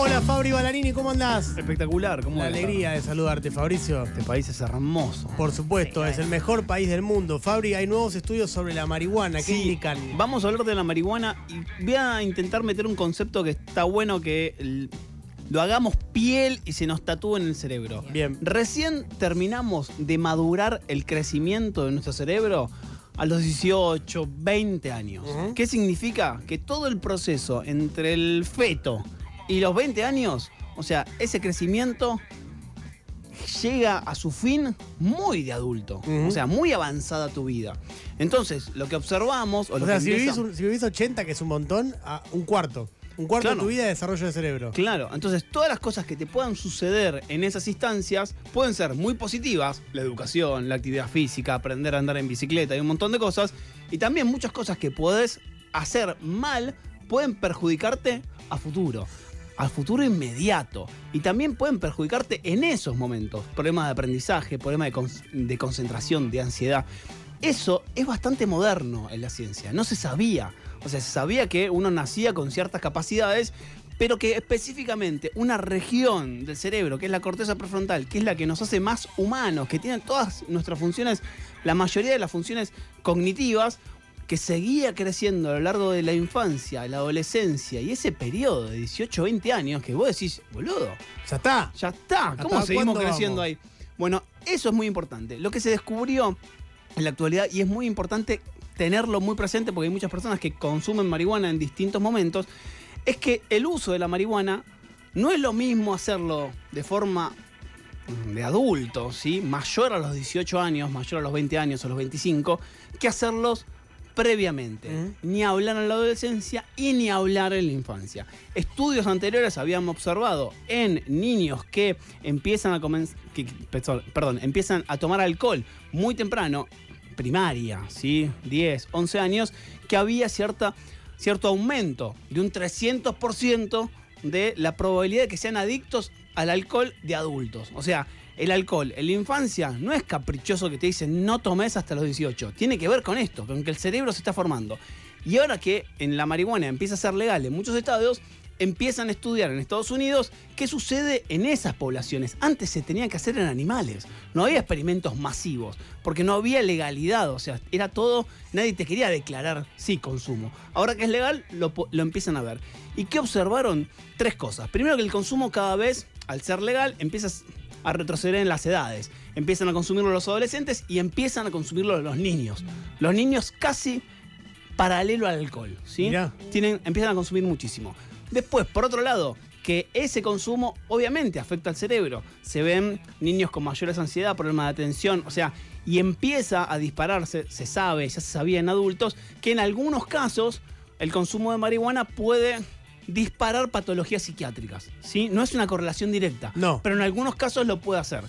Hola Fabri Balanini, ¿cómo andás? Espectacular, ¿cómo La alegría de saludarte, Fabricio. Este país es hermoso. Por supuesto, es el mejor país del mundo. Fabri, hay nuevos estudios sobre la marihuana. ¿Qué Sí, indican? Vamos a hablar de la marihuana y voy a intentar meter un concepto que está bueno que l- lo hagamos piel y se nos tatúe en el cerebro. Bien. Recién terminamos de madurar el crecimiento de nuestro cerebro a los 18, 20 años. Ujú. ¿Qué significa? Que todo el proceso entre el feto y los 20 años, o sea, ese crecimiento llega a su fin muy de adulto, o sea, muy avanzada tu vida. Entonces, lo que observamos, o, O lo sea, que si empieza- vivís, un- si vivís 80, que es un montón, a un cuarto. Un cuarto Claro. de tu vida de desarrollo de cerebro. Claro, entonces todas las cosas que te puedan suceder en esas instancias pueden ser muy positivas, la educación, la actividad física, aprender a andar en bicicleta y un montón de cosas, y también muchas cosas que puedes hacer mal pueden perjudicarte a futuro, al futuro inmediato, y también pueden perjudicarte en esos momentos, problemas de aprendizaje, problemas de, de concentración, de ansiedad. Eso es bastante moderno en la ciencia, no se sabía. O sea, se sabía que uno nacía con ciertas capacidades, pero que específicamente una región del cerebro, que es la corteza prefrontal, que es la que nos hace más humanos, que tiene todas nuestras funciones, la mayoría de las funciones cognitivas, que seguía creciendo a lo largo de la infancia, la adolescencia y ese periodo de 18 20 años que vos decís, boludo, Ya está. ya está. ¿Cómo ¿Hasta seguimos creciendo vamos? ahí? Bueno, eso es muy importante. Lo que se descubrió en la actualidad, y es muy importante tenerlo muy presente porque hay muchas personas que consumen marihuana en distintos momentos, es que el uso de la marihuana no es lo mismo hacerlo de forma de adulto, ¿sí? mayor a los 18 años, mayor a los 20 años o los 25, que hacerlos previamente. Ni hablar en la adolescencia y ni hablar en la infancia. Estudios anteriores habíamos observado en niños que empiezan a que- perdón, empiezan a tomar alcohol muy temprano, primaria, ¿sí? 10, 11 años, que había cierta, cierto aumento de un 300% de la probabilidad de que sean adictos al alcohol de adultos. O sea, el alcohol en la infancia no es caprichoso que te dicen no tomes hasta los 18. Tiene que ver con esto, con que el cerebro se está formando. Y ahora que en la marihuana empieza a ser legal en muchos estados, empiezan a estudiar en Estados Unidos qué sucede en esas poblaciones. Antes se tenía que hacer en animales, no había experimentos masivos, porque no había legalidad, o sea, era todo, nadie te quería declarar sí consumo. Ahora que es legal, lo empiezan a ver. ¿Y qué observaron? Tres cosas. Primero que el consumo cada vez, al ser legal, empieza a retroceder en las edades. Empiezan a consumirlo los adolescentes y empiezan a consumirlo los niños. Los niños casi paralelo al alcohol, ¿sí? Mirá. Tienen, empiezan a consumir muchísimo. Después, por otro lado, que ese consumo obviamente afecta al cerebro. Se ven niños con mayores ansiedad, problemas de atención, o sea, y empieza a dispararse, se sabe, ya se sabía en adultos, que en algunos casos el consumo de marihuana puede disparar patologías psiquiátricas, ¿sí? No es una correlación directa, No. pero en algunos casos lo puede hacer.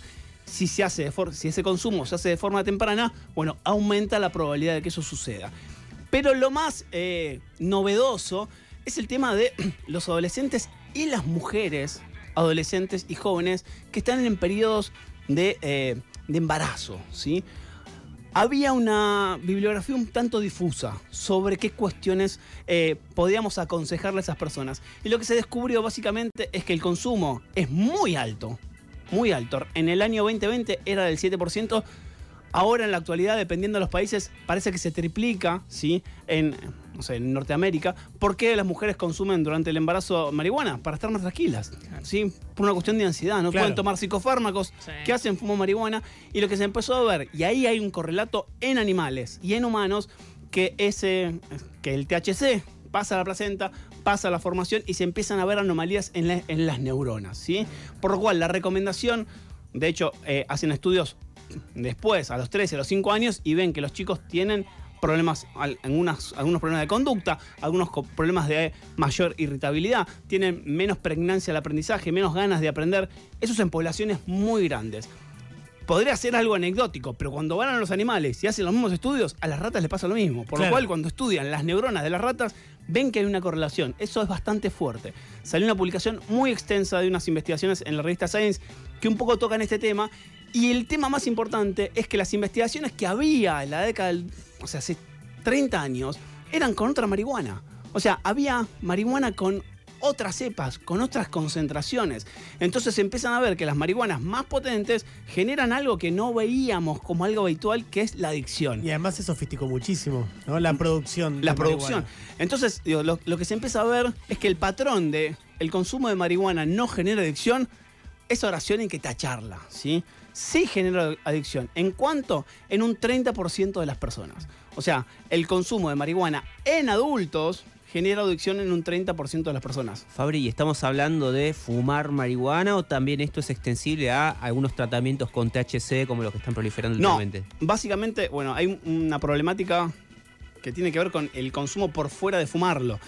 Si, se hace de for- si ese consumo se hace de forma temprana, bueno, aumenta la probabilidad de que eso suceda. Pero lo más eh, novedoso es el tema de los adolescentes y las mujeres, adolescentes y jóvenes, que están en periodos de, eh, de embarazo, ¿sí? Había una bibliografía un tanto difusa sobre qué cuestiones eh, podíamos aconsejarle a esas personas. Y lo que se descubrió básicamente es que el consumo es muy alto, muy alto. En el año 2020 era del 7%, ahora en la actualidad, dependiendo de los países, parece que se triplica, ¿sí? En, no sé, en Norteamérica. ¿Por qué las mujeres consumen durante el embarazo marihuana? Para estar más tranquilas, ¿sí? Por una cuestión de ansiedad, no Claro. pueden tomar psicofármacos Sí. que hacen fumo marihuana. Y lo que se empezó a ver, y ahí hay un correlato en animales y en humanos, que, ese, que el THC pasa a la placenta, pasa a la formación y se empiezan a ver anomalías en, la- en las neuronas, ¿sí? Por lo cual la recomendación, de hecho, eh, hacen estudios después, a los 13, a los 5 años, y ven que los chicos tienen problemas, algunas, algunos problemas de conducta, algunos problemas de mayor irritabilidad, tienen menos pregnancia al aprendizaje, menos ganas de aprender. Eso es en poblaciones muy grandes. Podría ser algo anecdótico, pero cuando van a los animales y hacen los mismos estudios, a las ratas les pasa lo mismo. Por Claro. lo cual, cuando estudian las neuronas de las ratas, ven que hay una correlación. Eso es bastante fuerte. Salió una publicación muy extensa de unas investigaciones en la revista Science que un poco tocan este tema. Y el tema más importante es que las investigaciones que había en la década del. O sea, hace 30 años, eran con otra marihuana. O sea, había marihuana con otras cepas, con otras concentraciones. Entonces empiezan a ver que las marihuanas más potentes generan algo que no veíamos como algo habitual, que es la adicción. Y además se sofisticó muchísimo, ¿no? La producción. La producción. marihuana. Entonces, digo, lo, lo que se empieza a ver es que el patrón de el consumo de marihuana no genera adicción, esa oración hay que tacharla, ¿sí? Sí genera adicción. ¿En cuánto? En un 30% de las personas. O sea, el consumo de marihuana en adultos genera adicción en un 30% de las personas. Fabri, ¿y estamos hablando de fumar marihuana o también esto es extensible a algunos tratamientos con THC como los que están proliferando No, últimamente? básicamente, bueno, hay un- una problemática que tiene que ver con el consumo por fuera de fumarlo.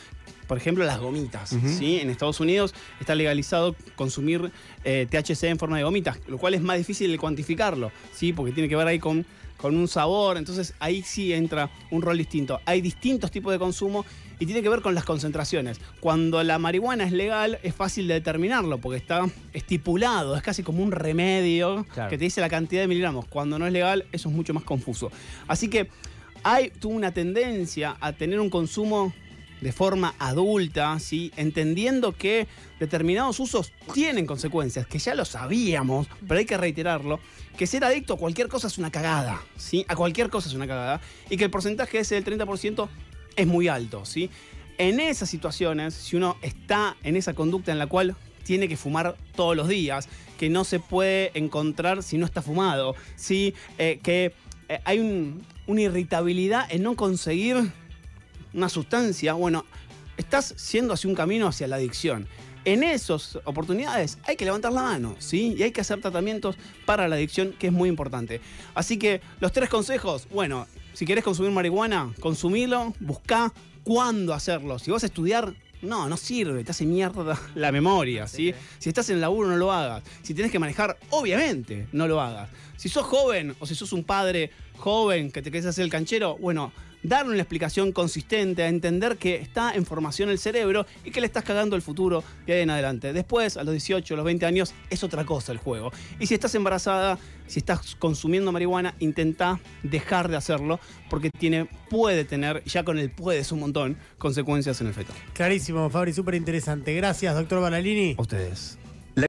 Por ejemplo, las gomitas. ¿sí? En Estados Unidos está legalizado consumir eh, THC en forma de gomitas, lo cual es más difícil de cuantificarlo, ¿sí? porque tiene que ver ahí con, con un sabor. Entonces ahí sí entra un rol distinto. Hay distintos tipos de consumo y tiene que ver con las concentraciones. Cuando la marihuana es legal es fácil de determinarlo porque está estipulado, es casi como un remedio Claro. que te dice la cantidad de miligramos. Cuando no es legal eso es mucho más confuso. Así que hay tuvo una tendencia a tener un consumo de forma adulta, ¿sí? entendiendo que determinados usos tienen consecuencias, que ya lo sabíamos, pero hay que reiterarlo, que ser adicto a cualquier cosa es una cagada, ¿sí? a cualquier cosa es una cagada, y que el porcentaje ese del 30% es muy alto. ¿sí? En esas situaciones, si uno está en esa conducta en la cual tiene que fumar todos los días, que no se puede encontrar si no está fumado, ¿sí? Eh, que eh, hay un- una irritabilidad en no conseguir una sustancia, bueno, estás siendo hacia un camino hacia la adicción. En esas oportunidades hay que levantar la mano, ¿sí? Y hay que hacer tratamientos para la adicción, que es muy importante. Así que los tres consejos, bueno, si querés consumir marihuana, consumilo, buscá cuándo hacerlo. Si vas a estudiar, no, no sirve, te hace mierda la memoria, ¿sí? Si estás en el laburo, no lo hagas. Si tienes que manejar, obviamente, no lo hagas. Si sos joven o si sos un padre joven que te querés hacer el canchero, bueno, darle una explicación consistente, a entender que está en formación el cerebro y que le estás cagando el futuro de ahí en adelante. Después, a los 18, a los 20 años, es otra cosa el juego. Y si estás embarazada, si estás consumiendo marihuana, intenta dejar de hacerlo porque tiene, puede tener, ya con el puede es un montón, consecuencias en el feto. Clarísimo, Fabri, súper interesante. Gracias, doctor Balalini. A ustedes.